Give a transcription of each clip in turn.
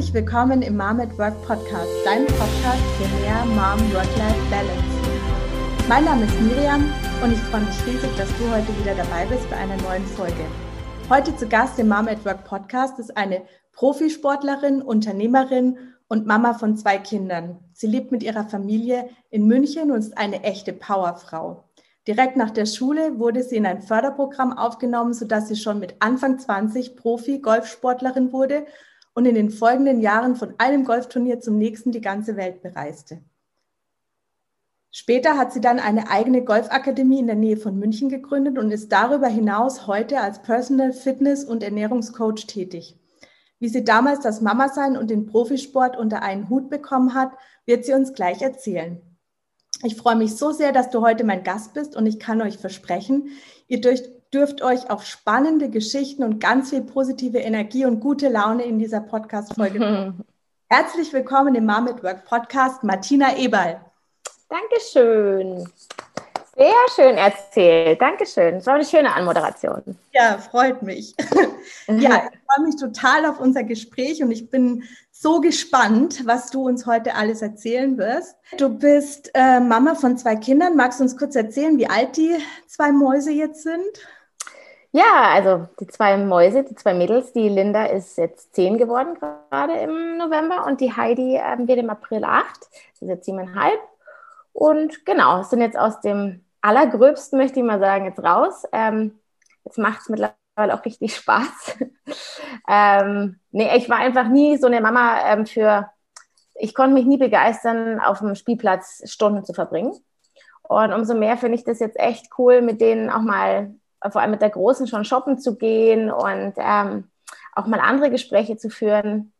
Herzlich willkommen im Mom at Work Podcast, deinem Podcast für mehr Mom-Work-Life-Balance. Mein Name ist Miriam und ich freue mich riesig, dass du heute wieder dabei bist bei einer neuen Folge. Heute zu Gast im Mom at Work Podcast ist eine Profisportlerin, Unternehmerin und Mama von zwei Kindern. Sie lebt mit ihrer Familie in München und ist eine echte Powerfrau. Direkt nach der Schule wurde sie in ein Förderprogramm aufgenommen, sodass sie schon mit Anfang 20 Profi-Golfsportlerin wurde und in den folgenden Jahren von einem Golfturnier zum nächsten die ganze Welt bereiste. Später hat sie dann eine eigene Golfakademie in der Nähe von München gegründet und ist darüber hinaus heute als Personal Fitness und Ernährungscoach tätig. Wie sie damals das Mama-Sein und den Profisport unter einen Hut bekommen hat, wird sie uns gleich erzählen. Ich freue mich so sehr, dass du heute mein Gast bist und ich kann euch versprechen, ihr dürft euch auf spannende Geschichten und ganz viel positive Energie und gute Laune in dieser Podcast-Folge. Herzlich willkommen im Mom at Work Podcast, Martina Eberl. Dankeschön. Sehr schön erzählt. Dankeschön. Das war eine schöne Anmoderation. Ja, freut mich. ja, ich freue mich total auf unser Gespräch und ich bin so gespannt, was du uns heute alles erzählen wirst. Du bist äh, Mama von zwei Kindern. Magst du uns kurz erzählen, wie alt die zwei Mäuse jetzt sind? Ja, also die zwei Mäuse, die zwei Mädels, die Linda ist jetzt zehn geworden gerade im November und die Heidi äh, wird im April acht. Sie ist jetzt siebeneinhalb. Und genau, sind jetzt aus dem Allergröbsten, möchte ich mal sagen, jetzt raus. Ähm, jetzt macht es mittlerweile auch richtig Spaß. ähm, nee, ich war einfach nie so eine Mama ähm, für, ich konnte mich nie begeistern, auf dem Spielplatz Stunden zu verbringen. Und umso mehr finde ich das jetzt echt cool, mit denen auch mal, vor allem mit der Großen, schon shoppen zu gehen und ähm, auch mal andere Gespräche zu führen.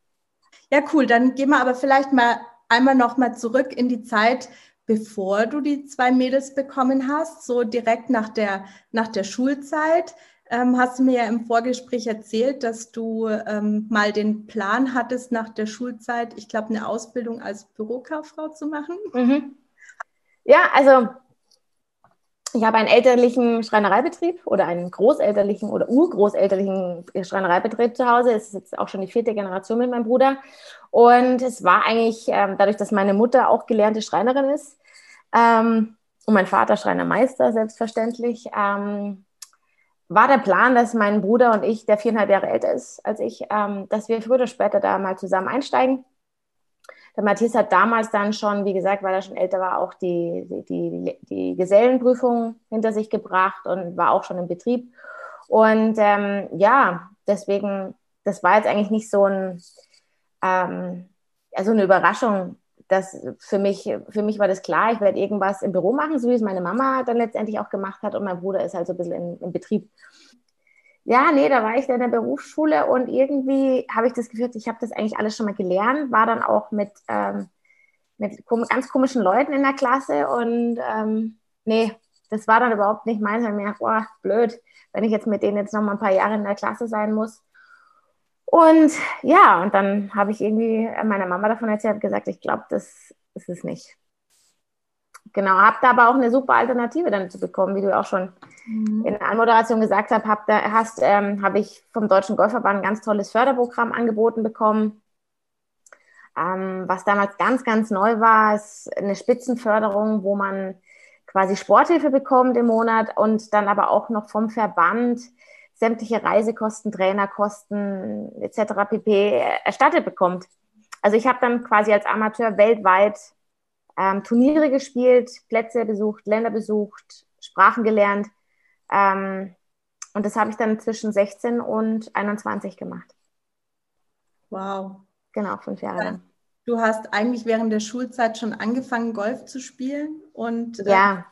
Ja, cool. Dann gehen wir aber vielleicht mal einmal noch mal zurück in die Zeit, bevor du die zwei Mädels bekommen hast, so direkt nach der, nach der Schulzeit. Ähm, hast du mir ja im Vorgespräch erzählt, dass du ähm, mal den Plan hattest, nach der Schulzeit, ich glaube, eine Ausbildung als Bürokauffrau zu machen? Mhm. Ja, also ich habe einen elterlichen Schreinereibetrieb oder einen großelterlichen oder urgroßelterlichen Schreinereibetrieb zu Hause. Es ist jetzt auch schon die vierte Generation mit meinem Bruder. Und es war eigentlich, ähm, dadurch, dass meine Mutter auch gelernte Schreinerin ist, ähm, und mein Vater Schreinermeister, selbstverständlich. Ähm, war der Plan, dass mein Bruder und ich, der viereinhalb Jahre älter ist als ich, dass wir früher oder später da mal zusammen einsteigen. Der Matthias hat damals dann schon, wie gesagt, weil er schon älter war, auch die, die, die Gesellenprüfung hinter sich gebracht und war auch schon im Betrieb. Und ähm, ja, deswegen, das war jetzt eigentlich nicht so ein, ähm, also eine Überraschung, das für mich, für mich war das klar, ich werde irgendwas im Büro machen, so wie es meine Mama dann letztendlich auch gemacht hat und mein Bruder ist halt so ein bisschen im, im Betrieb. Ja, nee, da war ich dann in der Berufsschule und irgendwie habe ich das Gefühl, ich habe das eigentlich alles schon mal gelernt, war dann auch mit, ähm, mit ganz komischen Leuten in der Klasse und ähm, nee, das war dann überhaupt nicht meins. Ich mir boah, blöd, wenn ich jetzt mit denen jetzt noch mal ein paar Jahre in der Klasse sein muss. Und ja, und dann habe ich irgendwie meiner Mama davon erzählt, habe gesagt, ich glaube, das ist es nicht. Genau, habe da aber auch eine super Alternative dann zu bekommen, wie du auch schon mhm. in der Anmoderation gesagt hast, hab da, hast, ähm, habe ich vom Deutschen Golfverband ein ganz tolles Förderprogramm angeboten bekommen. Ähm, was damals ganz, ganz neu war, ist eine Spitzenförderung, wo man quasi Sporthilfe bekommt im Monat und dann aber auch noch vom Verband sämtliche Reisekosten, Trainerkosten etc. pp. erstattet bekommt. Also ich habe dann quasi als Amateur weltweit ähm, Turniere gespielt, Plätze besucht, Länder besucht, Sprachen gelernt. Ähm, und das habe ich dann zwischen 16 und 21 gemacht. Wow. Genau, fünf Jahre lang. Du hast eigentlich während der Schulzeit schon angefangen, Golf zu spielen und äh, ja,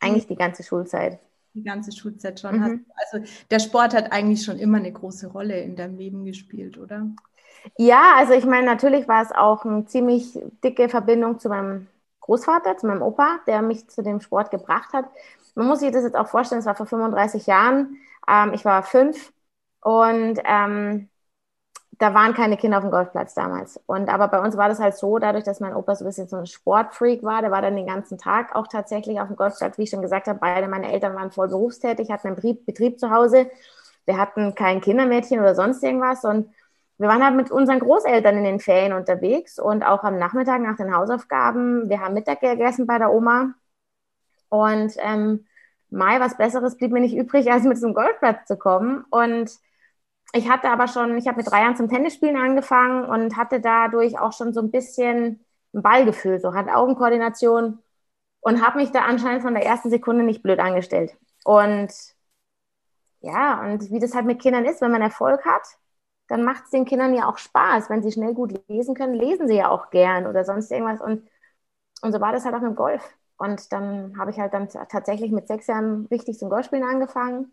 eigentlich die ganze Schulzeit die ganze Schulzeit schon mhm. hast. Also der Sport hat eigentlich schon immer eine große Rolle in deinem Leben gespielt, oder? Ja, also ich meine, natürlich war es auch eine ziemlich dicke Verbindung zu meinem Großvater, zu meinem Opa, der mich zu dem Sport gebracht hat. Man muss sich das jetzt auch vorstellen, es war vor 35 Jahren. Ähm, ich war fünf und ähm, da waren keine Kinder auf dem Golfplatz damals. Und aber bei uns war das halt so, dadurch, dass mein Opa so ein bisschen so ein Sportfreak war, der war dann den ganzen Tag auch tatsächlich auf dem Golfplatz, wie ich schon gesagt habe, beide meine Eltern waren voll berufstätig, hatten einen Betrieb, Betrieb zu Hause. Wir hatten kein Kindermädchen oder sonst irgendwas. Und wir waren halt mit unseren Großeltern in den Ferien unterwegs und auch am Nachmittag nach den Hausaufgaben. Wir haben Mittag gegessen bei der Oma. Und ähm, Mai, was Besseres blieb mir nicht übrig, als mit zum Golfplatz zu kommen. Und ich hatte aber schon, ich habe mit drei Jahren zum Tennisspielen angefangen und hatte dadurch auch schon so ein bisschen ein Ballgefühl, so hat Augenkoordination und habe mich da anscheinend von der ersten Sekunde nicht blöd angestellt. Und ja, und wie das halt mit Kindern ist, wenn man Erfolg hat, dann macht es den Kindern ja auch Spaß. Wenn sie schnell gut lesen können, lesen sie ja auch gern oder sonst irgendwas. Und, und so war das halt auch mit Golf. Und dann habe ich halt dann tatsächlich mit sechs Jahren richtig zum Golfspielen angefangen.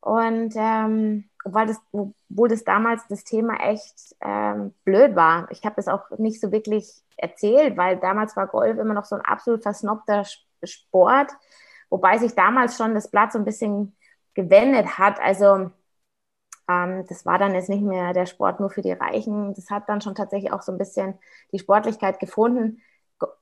Und ähm, obwohl, das, obwohl das damals das Thema echt ähm, blöd war. Ich habe das auch nicht so wirklich erzählt, weil damals war Golf immer noch so ein absolut versnobter Sport, wobei sich damals schon das Blatt so ein bisschen gewendet hat. Also ähm, das war dann jetzt nicht mehr der Sport nur für die Reichen. Das hat dann schon tatsächlich auch so ein bisschen die Sportlichkeit gefunden.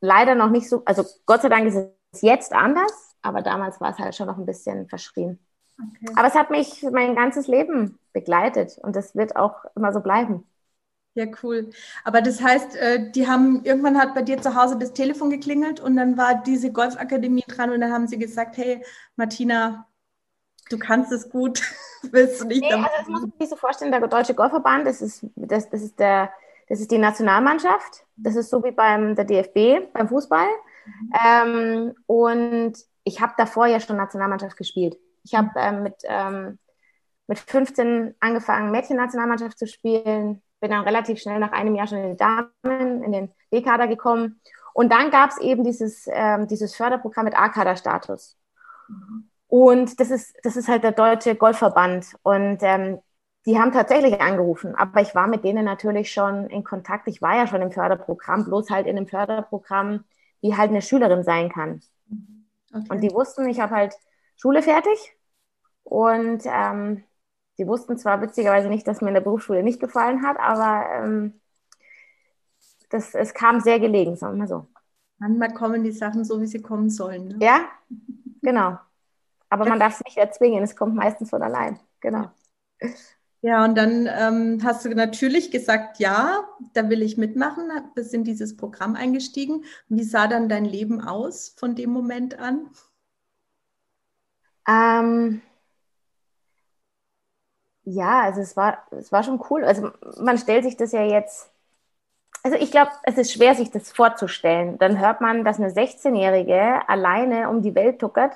Leider noch nicht so, also Gott sei Dank ist es jetzt anders, aber damals war es halt schon noch ein bisschen verschrien. Okay. Aber es hat mich mein ganzes Leben begleitet und das wird auch immer so bleiben. Ja, cool. Aber das heißt, äh, die haben irgendwann hat bei dir zu Hause das Telefon geklingelt und dann war diese Golfakademie dran und dann haben sie gesagt, hey, Martina, du kannst es gut. Willst du nicht nee, also das muss man sich so vorstellen, der Deutsche Golfverband, das ist, das, das ist der, das ist die Nationalmannschaft. Das ist so wie beim der DFB, beim Fußball. Mhm. Ähm, und ich habe davor ja schon Nationalmannschaft gespielt. Ich habe ähm, mit, ähm, mit 15 angefangen, Mädchen-Nationalmannschaft zu spielen. Bin dann relativ schnell nach einem Jahr schon in die Damen, in den B-Kader gekommen. Und dann gab es eben dieses, ähm, dieses Förderprogramm mit A-Kader-Status. Mhm. Und das ist, das ist halt der Deutsche Golfverband. Und ähm, die haben tatsächlich angerufen, aber ich war mit denen natürlich schon in Kontakt. Ich war ja schon im Förderprogramm, bloß halt in einem Förderprogramm, wie halt eine Schülerin sein kann. Mhm. Okay. Und die wussten, ich habe halt Schule fertig und ähm, die wussten zwar witzigerweise nicht, dass mir in der Berufsschule nicht gefallen hat, aber ähm, das, es kam sehr gelegen, sagen wir mal so. Manchmal kommen die Sachen so, wie sie kommen sollen. Ne? Ja, genau. Aber man darf es nicht erzwingen, es kommt meistens von allein. Genau. Ja, und dann ähm, hast du natürlich gesagt, ja, da will ich mitmachen, bist in dieses Programm eingestiegen. Wie sah dann dein Leben aus von dem Moment an? Ähm, ja, also es war, es war schon cool. Also man stellt sich das ja jetzt, also ich glaube, es ist schwer, sich das vorzustellen. Dann hört man, dass eine 16-Jährige alleine um die Welt tuckert,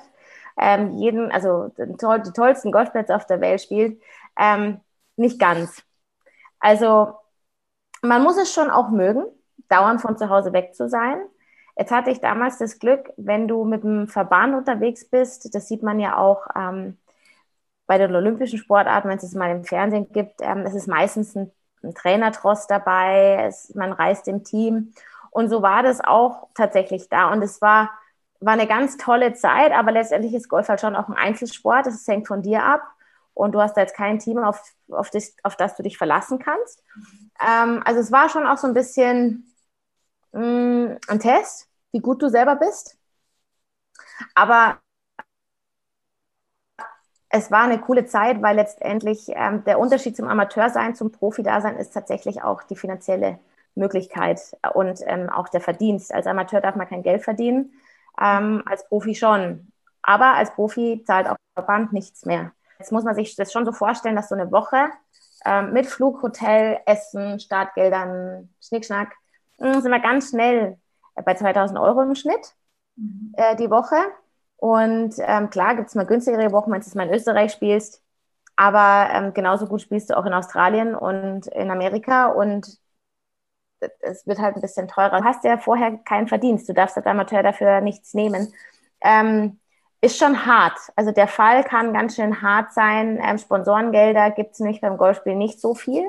ähm, jeden, also toll, die tollsten Golfplätze auf der Welt spielt. Ähm, nicht ganz. Also man muss es schon auch mögen, dauernd von zu Hause weg zu sein. Jetzt hatte ich damals das Glück, wenn du mit dem Verband unterwegs bist, das sieht man ja auch ähm, bei den olympischen Sportarten, wenn es es mal im Fernsehen gibt, ähm, es ist meistens ein, ein Trainertross dabei, es, man reist im Team. Und so war das auch tatsächlich da. Und es war, war eine ganz tolle Zeit, aber letztendlich ist Golf halt schon auch ein Einzelsport. Das hängt von dir ab. Und du hast da jetzt kein Team, auf, auf, das, auf das du dich verlassen kannst. Ähm, also es war schon auch so ein bisschen mh, mm, ein Test, wie gut du selber bist. Aber es war eine coole Zeit, weil letztendlich ähm, der Unterschied zum Amateursein, zum Profi-Dasein ist tatsächlich auch die finanzielle Möglichkeit und ähm, auch der Verdienst. Als Amateur darf man kein Geld verdienen, ähm, als Profi schon. Aber als Profi zahlt auch der Verband nichts mehr. Jetzt muss man sich das schon so vorstellen, dass so eine Woche ähm, mit Flug, Hotel, Essen, Startgeldern, Schnickschnack, mh, hm, sind wir ganz schnell bei 2000 Euro im Schnitt mhm. äh, die Woche. Und ähm, klar gibt es mal günstigere Wochen, wenn du mal in Österreich spielst. Aber ähm, genauso gut spielst du auch in Australien und in Amerika. Und es wird halt ein bisschen teurer. Du hast ja vorher keinen Verdienst. Du darfst als Amateur dafür nichts nehmen. Ähm, ist schon hart. Also der Fall kann ganz schön hart sein. Ähm, Sponsorengelder gibt es nicht beim Golfspiel nicht so viel.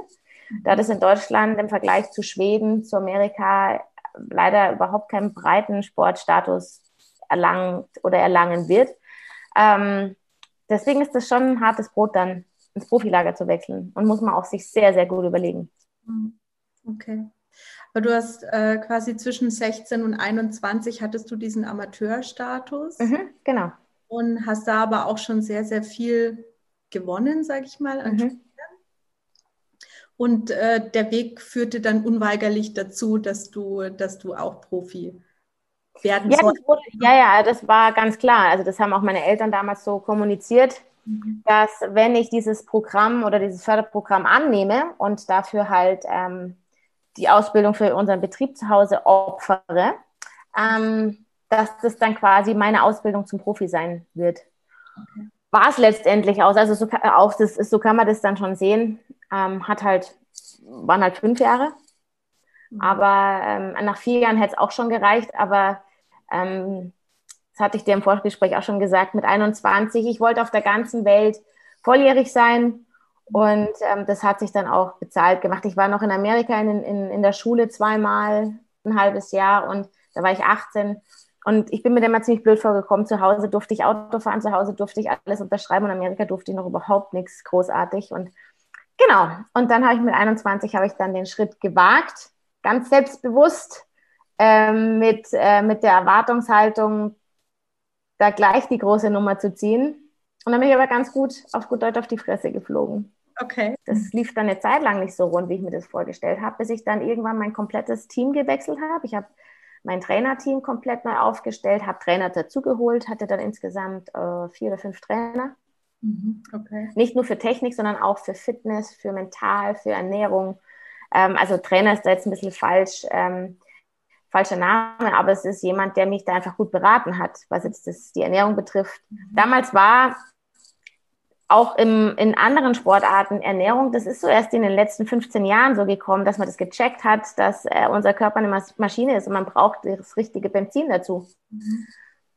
Da das in Deutschland im Vergleich zu Schweden, zu Amerika leider überhaupt keinen breiten Sportstatus erlangt oder erlangen wird. Ähm, deswegen ist das schon ein hartes Brot, dann ins Profilager zu wechseln und muss man auch sich sehr, sehr gut überlegen. Mhm. Okay. Aber du hast äh, quasi zwischen 16 und 21 hattest du diesen Amateurstatus. Mhm, genau. Und hast da aber auch schon sehr, sehr viel gewonnen, sage ich mal, an mhm. und äh, der Weg führte dann unweigerlich dazu, dass du, dass du auch Profi werden ja, wurde, ja, ja, das war ganz klar. Also das haben auch meine Eltern damals so kommuniziert, mhm. dass wenn ich dieses Programm oder dieses Förderprogramm annehme und dafür halt ähm, die Ausbildung für unseren Betrieb zu Hause opfere, ähm, dass das dann quasi meine Ausbildung zum Profi sein wird. Okay. War es letztendlich aus, also so, auch das so kann man das dann schon sehen. Ähm, hat halt, waren halt fünf Jahre. Mhm. Aber ähm, nach vier Jahren hätte es auch schon gereicht. Aber ähm, das hatte ich dir im Vorgespräch auch schon gesagt, mit 21, ich wollte auf der ganzen Welt volljährig sein und ähm, das hat sich dann auch bezahlt gemacht. Ich war noch in Amerika in, in, in der Schule zweimal, ein halbes Jahr und da war ich 18 und ich bin mir immer ziemlich blöd vorgekommen. Zu Hause durfte ich Auto fahren, zu Hause durfte ich alles unterschreiben und in Amerika durfte ich noch überhaupt nichts großartig. Und genau, und dann habe ich mit 21 habe ich dann den Schritt gewagt, ganz selbstbewusst, ähm, mit, äh, mit der Erwartungshaltung, da gleich die große Nummer zu ziehen. Und dann bin ich aber ganz gut auf gut Deutsch auf die Fresse geflogen. Okay. Das lief dann eine Zeit lang nicht so rund, wie ich mir das vorgestellt habe, bis ich dann irgendwann mein komplettes Team gewechselt habe. Ich habe mein Trainerteam komplett neu aufgestellt, habe Trainer dazugeholt, hatte dann insgesamt äh, vier oder fünf Trainer. Mhm, okay. Nicht nur für Technik, sondern auch für Fitness, für Mental, für Ernährung. Ähm, also Trainer ist da jetzt ein bisschen falsch. Ähm, falscher Name, aber es ist jemand, der mich da einfach gut beraten hat, was jetzt das, die Ernährung betrifft. Mhm. Damals war auch im, in anderen Sportarten Ernährung, das ist so erst in den letzten 15 Jahren so gekommen, dass man das gecheckt hat, dass äh, unser Körper eine Maschine ist und man braucht das richtige Benzin dazu. Mhm.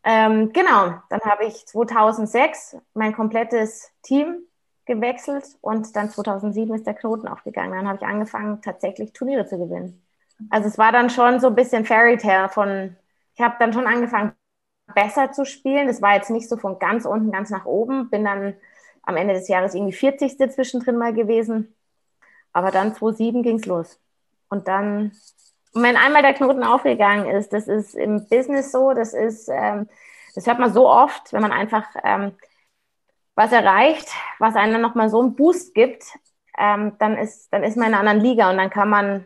Ähm, genau, dann habe ich 2006 mein komplettes Team gewechselt und dann 2007 ist der Knoten aufgegangen. Dann habe ich angefangen, tatsächlich Turniere zu gewinnen. Also es war dann schon so ein bisschen Fairy Tale von, ich habe dann schon angefangen, besser zu spielen. Das war jetzt nicht so von ganz unten, ganz nach oben. Bin dann am Ende des Jahres irgendwie 40. zwischendrin mal gewesen. Aber dann 2007 ging es los. Und dann, wenn einmal der Knoten aufgegangen ist, das ist im Business so, das ist, ähm, das hört man so oft, wenn man einfach ähm, was erreicht, was einem nochmal so einen Boost gibt, ähm, dann, ist, dann ist man in einer anderen Liga und dann kann man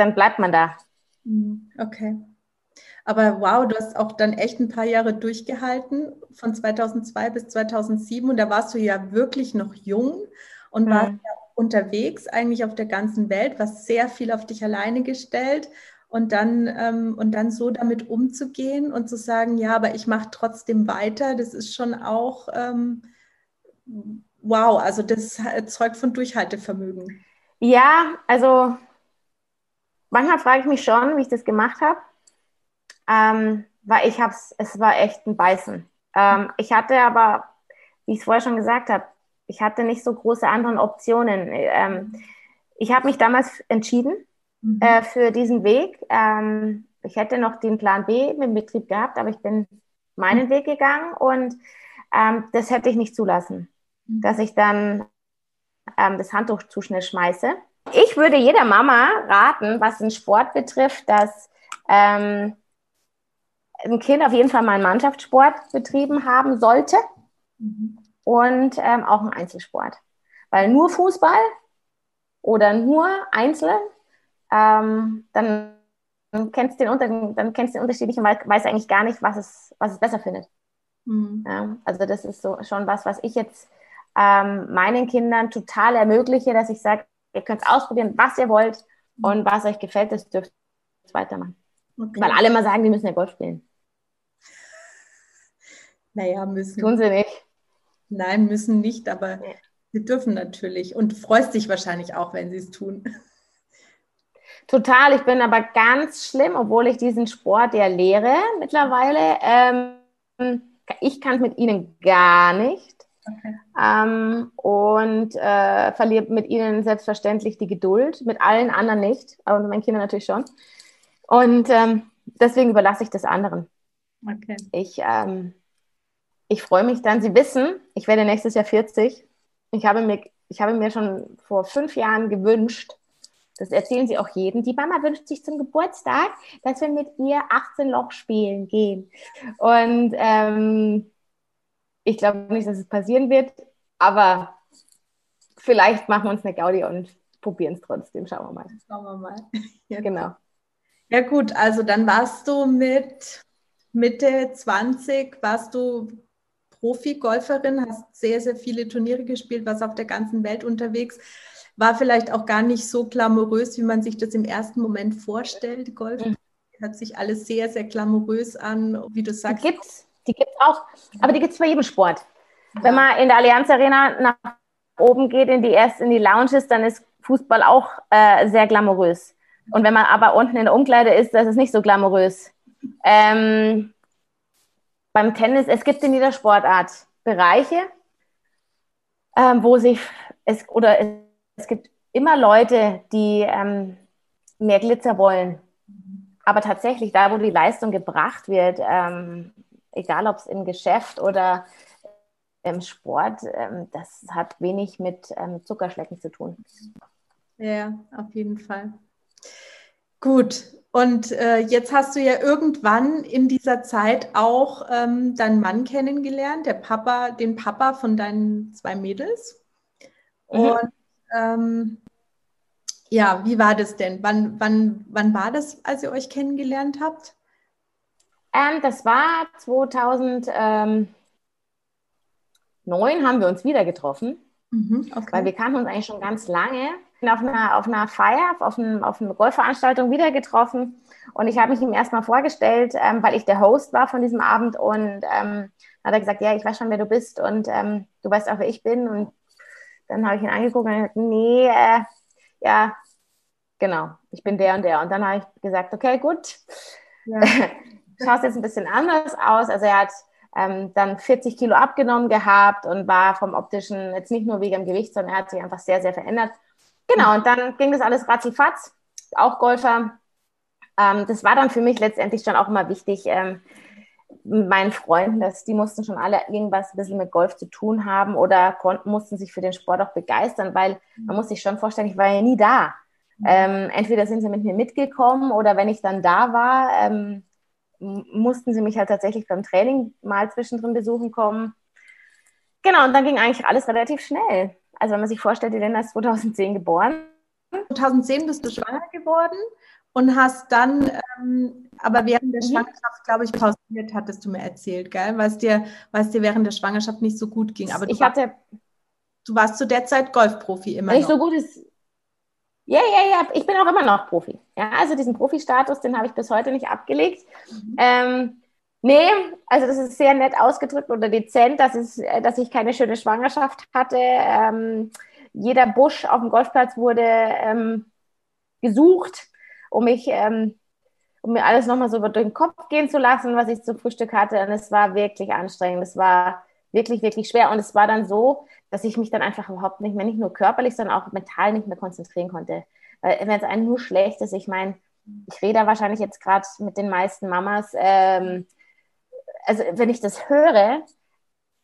dann bleibt man da. Mhm, okay. Aber wow, du hast auch dann echt ein paar Jahre durchgehalten, von 2002 bis 2007. Und da warst du ja wirklich noch jung und mhm. warst ja unterwegs, eigentlich auf der ganzen Welt, was sehr viel auf dich alleine gestellt. Und dann, ähm, und dann so damit umzugehen und zu sagen, ja, aber ich mache trotzdem weiter, das ist schon auch ähm, wow, also das zeugt von Durchhaltevermögen. Ja, also manchmal frage ich mich schon, wie ich das gemacht habe, ähm, weil ich habe es, es war echt ein Beißen. Ähm, ich hatte aber, wie ich es vorher schon gesagt habe, ich hatte nicht so große andere Optionen. Ähm, ich habe mich damals entschieden mhm. äh, für diesen Weg. Ähm, ich hätte noch den Plan B mit dem Betrieb gehabt, aber ich bin meinen mhm. Weg gegangen und ähm, das hätte ich nicht zulassen, mhm. dass ich dann ähm, das Handtuch zu schnell schmeiße. Ich würde jeder Mama raten, was den Sport betrifft, dass ähm, ein Kind auf jeden Fall mal einen Mannschaftssport betrieben haben sollte mhm. und ähm, auch einen Einzelsport. Weil nur Fußball oder nur Einzel, ähm, dann kennst du den, dann kennst du den Unterschied nicht und weißt eigentlich gar nicht, was es, was es besser findet. Mhm. Ja, also das ist so schon was, was ich jetzt ähm, meinen Kindern total ermögliche, dass ich sage, Ihr könnt ausprobieren, was ihr wollt und was euch gefällt, das dürft ihr weitermachen. Okay. Weil alle mal sagen, die müssen ja Golf spielen. Naja, müssen. Tun sie nicht. Nein, müssen nicht, aber ja. sie dürfen natürlich. Und freust dich wahrscheinlich auch, wenn sie es tun. Total. Ich bin aber ganz schlimm, obwohl ich diesen Sport ja lehre mittlerweile. Ähm, ich kann es mit ihnen gar nicht. Okay. Ähm, und äh, verliere mit ihnen selbstverständlich die Geduld, mit allen anderen nicht, aber mit meinen Kindern natürlich schon. Und ähm, deswegen überlasse ich das anderen. Okay. Ich, ähm, ich freue mich dann, Sie wissen, ich werde nächstes Jahr 40. Ich habe mir, ich habe mir schon vor fünf Jahren gewünscht, das erzählen sie auch jedem. Die Mama wünscht sich zum Geburtstag, dass wir mit ihr 18 Loch spielen gehen. Und ähm, ich glaube nicht, dass es passieren wird, aber vielleicht machen wir uns eine Gaudi und probieren es trotzdem. Schauen wir mal. Schauen wir mal. Ja, genau. Ja gut, also dann warst du mit Mitte 20, warst du Profi-Golferin, hast sehr, sehr viele Turniere gespielt, warst auf der ganzen Welt unterwegs. War vielleicht auch gar nicht so glamourös, wie man sich das im ersten Moment vorstellt. Golf mhm. hört sich alles sehr, sehr glamourös an, wie du sagst. Die gibt's, die gibt's auch, aber die gibt es bei jedem Sport. Ja. Wenn man in der Allianz Arena nach oben geht, in die erst in die Lounges, dann ist Fußball auch äh, sehr glamourös. Und wenn man aber unten in der Umkleide ist, das ist nicht so glamourös. Ähm, beim Tennis, es gibt in jeder Sportart Bereiche, ähm, wo sich es oder es, es, gibt immer Leute, die ähm, mehr Glitzer wollen. Aber tatsächlich, da wo die Leistung gebracht wird, ähm, egal ob es im Geschäft oder im Sport, ähm, das hat wenig mit ähm, Zuckerschlecken zu tun. Ja, auf jeden Fall. Gut, und äh, jetzt hast du ja irgendwann in dieser Zeit auch ähm, deinen Mann kennengelernt, der Papa, den Papa von deinen zwei Mädels. Mhm. Und ähm, ja, wie war das denn? Wann, wann, wann war das, als ihr euch kennengelernt habt? Ähm, das war 2009 haben wir uns wieder getroffen, mhm, okay. weil wir kannten uns eigentlich schon ganz lange auf einer, auf einer Feier, auf, einem, auf einer Golfveranstaltung wieder getroffen. Und ich habe mich ihm erstmal vorgestellt, ähm, weil ich der Host war von diesem Abend. Und ähm, hat er gesagt, ja, ich weiß schon, wer du bist und ähm, du weißt auch, wer ich bin. Und dann habe ich ihn angeguckt und gesagt, nee, äh, ja, genau, ich bin der und der. Und dann habe ich gesagt, okay, gut, ja. schaust jetzt ein bisschen anders aus. Also er hat ähm, dann 40 Kilo abgenommen gehabt und war vom optischen jetzt nicht nur wegen dem Gewicht, sondern er hat sich einfach sehr, sehr verändert. Genau, und dann ging das alles ratzifatz, auch Golfer. Ähm, das war dann für mich letztendlich schon auch immer wichtig, ähm, meinen Freunden, dass die mussten schon alle irgendwas ein bisschen mit Golf zu tun haben oder konnten, mussten sich für den Sport auch begeistern, weil man muss sich schon vorstellen, ich war ja nie da. Ähm, entweder sind sie mit mir mitgekommen oder wenn ich dann da war, ähm, mussten sie mich halt tatsächlich beim Training mal zwischendrin besuchen kommen. Genau, und dann ging eigentlich alles relativ schnell. Also wenn man sich vorstellt, die Linda ist 2010 geboren. 2010 bist du schwanger geworden und hast dann, ähm, aber während der mhm. Schwangerschaft, glaube ich, pausiert, hattest du mir erzählt, gell? Weil es dir, dir während der Schwangerschaft nicht so gut ging. Aber ich hatte, du warst zu der Zeit Golfprofi immer Nicht noch. so gut ist. Ja, ja, ja, ich bin auch immer noch Profi. Ja, also diesen Profi-Status, den habe ich bis heute nicht abgelegt. Mhm. Ähm, Nee, also das ist sehr nett ausgedrückt oder dezent, dass, es, äh, dass ich keine schöne Schwangerschaft hatte. Ähm, jeder Busch auf dem Golfplatz wurde ähm, gesucht, um mich, ähm, um mir alles nochmal so über den Kopf gehen zu lassen, was ich zum Frühstück hatte. Und es war wirklich anstrengend. Es war wirklich, wirklich schwer. Und es war dann so, dass ich mich dann einfach überhaupt nicht mehr, nicht nur körperlich, sondern auch mental nicht mehr konzentrieren konnte. Weil wenn es einem nur schlecht ist, ich meine, ich rede wahrscheinlich jetzt gerade mit den meisten Mamas, ähm, also wenn ich das höre,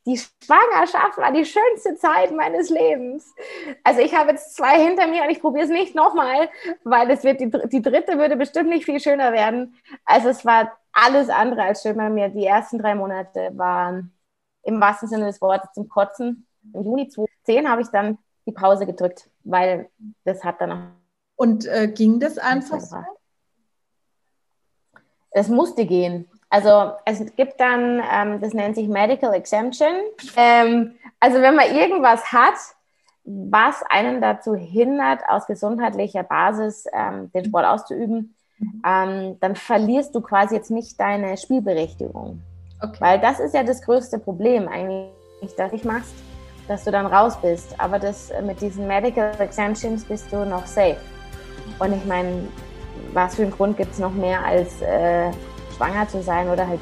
die Schwangerschaft war die schönste Zeit meines Lebens. Also ich habe jetzt zwei hinter mir und ich probiere es nicht nochmal, weil es wird die, die dritte würde bestimmt nicht viel schöner werden. Also es war alles andere als schön bei mir. Die ersten drei Monate waren im wahrsten Sinne des Wortes zum Kotzen. Im Juni 2010 habe ich dann die Pause gedrückt, weil das hat dann. Und äh, ging das einfach so? Es musste gehen. Also es gibt dann, ähm, das nennt sich Medical Exemption. Ähm, also wenn man irgendwas hat, was einen dazu hindert, aus gesundheitlicher Basis ähm, den Sport auszuüben, ähm, dann verlierst du quasi jetzt nicht deine Spielberechtigung. Okay. Weil das ist ja das größte Problem eigentlich, dass ich machst, dass du dann raus bist. Aber das äh, mit diesen Medical Exemptions bist du noch safe. Und ich meine, was für einen Grund gibt es noch mehr als äh, schwanger zu sein oder halt.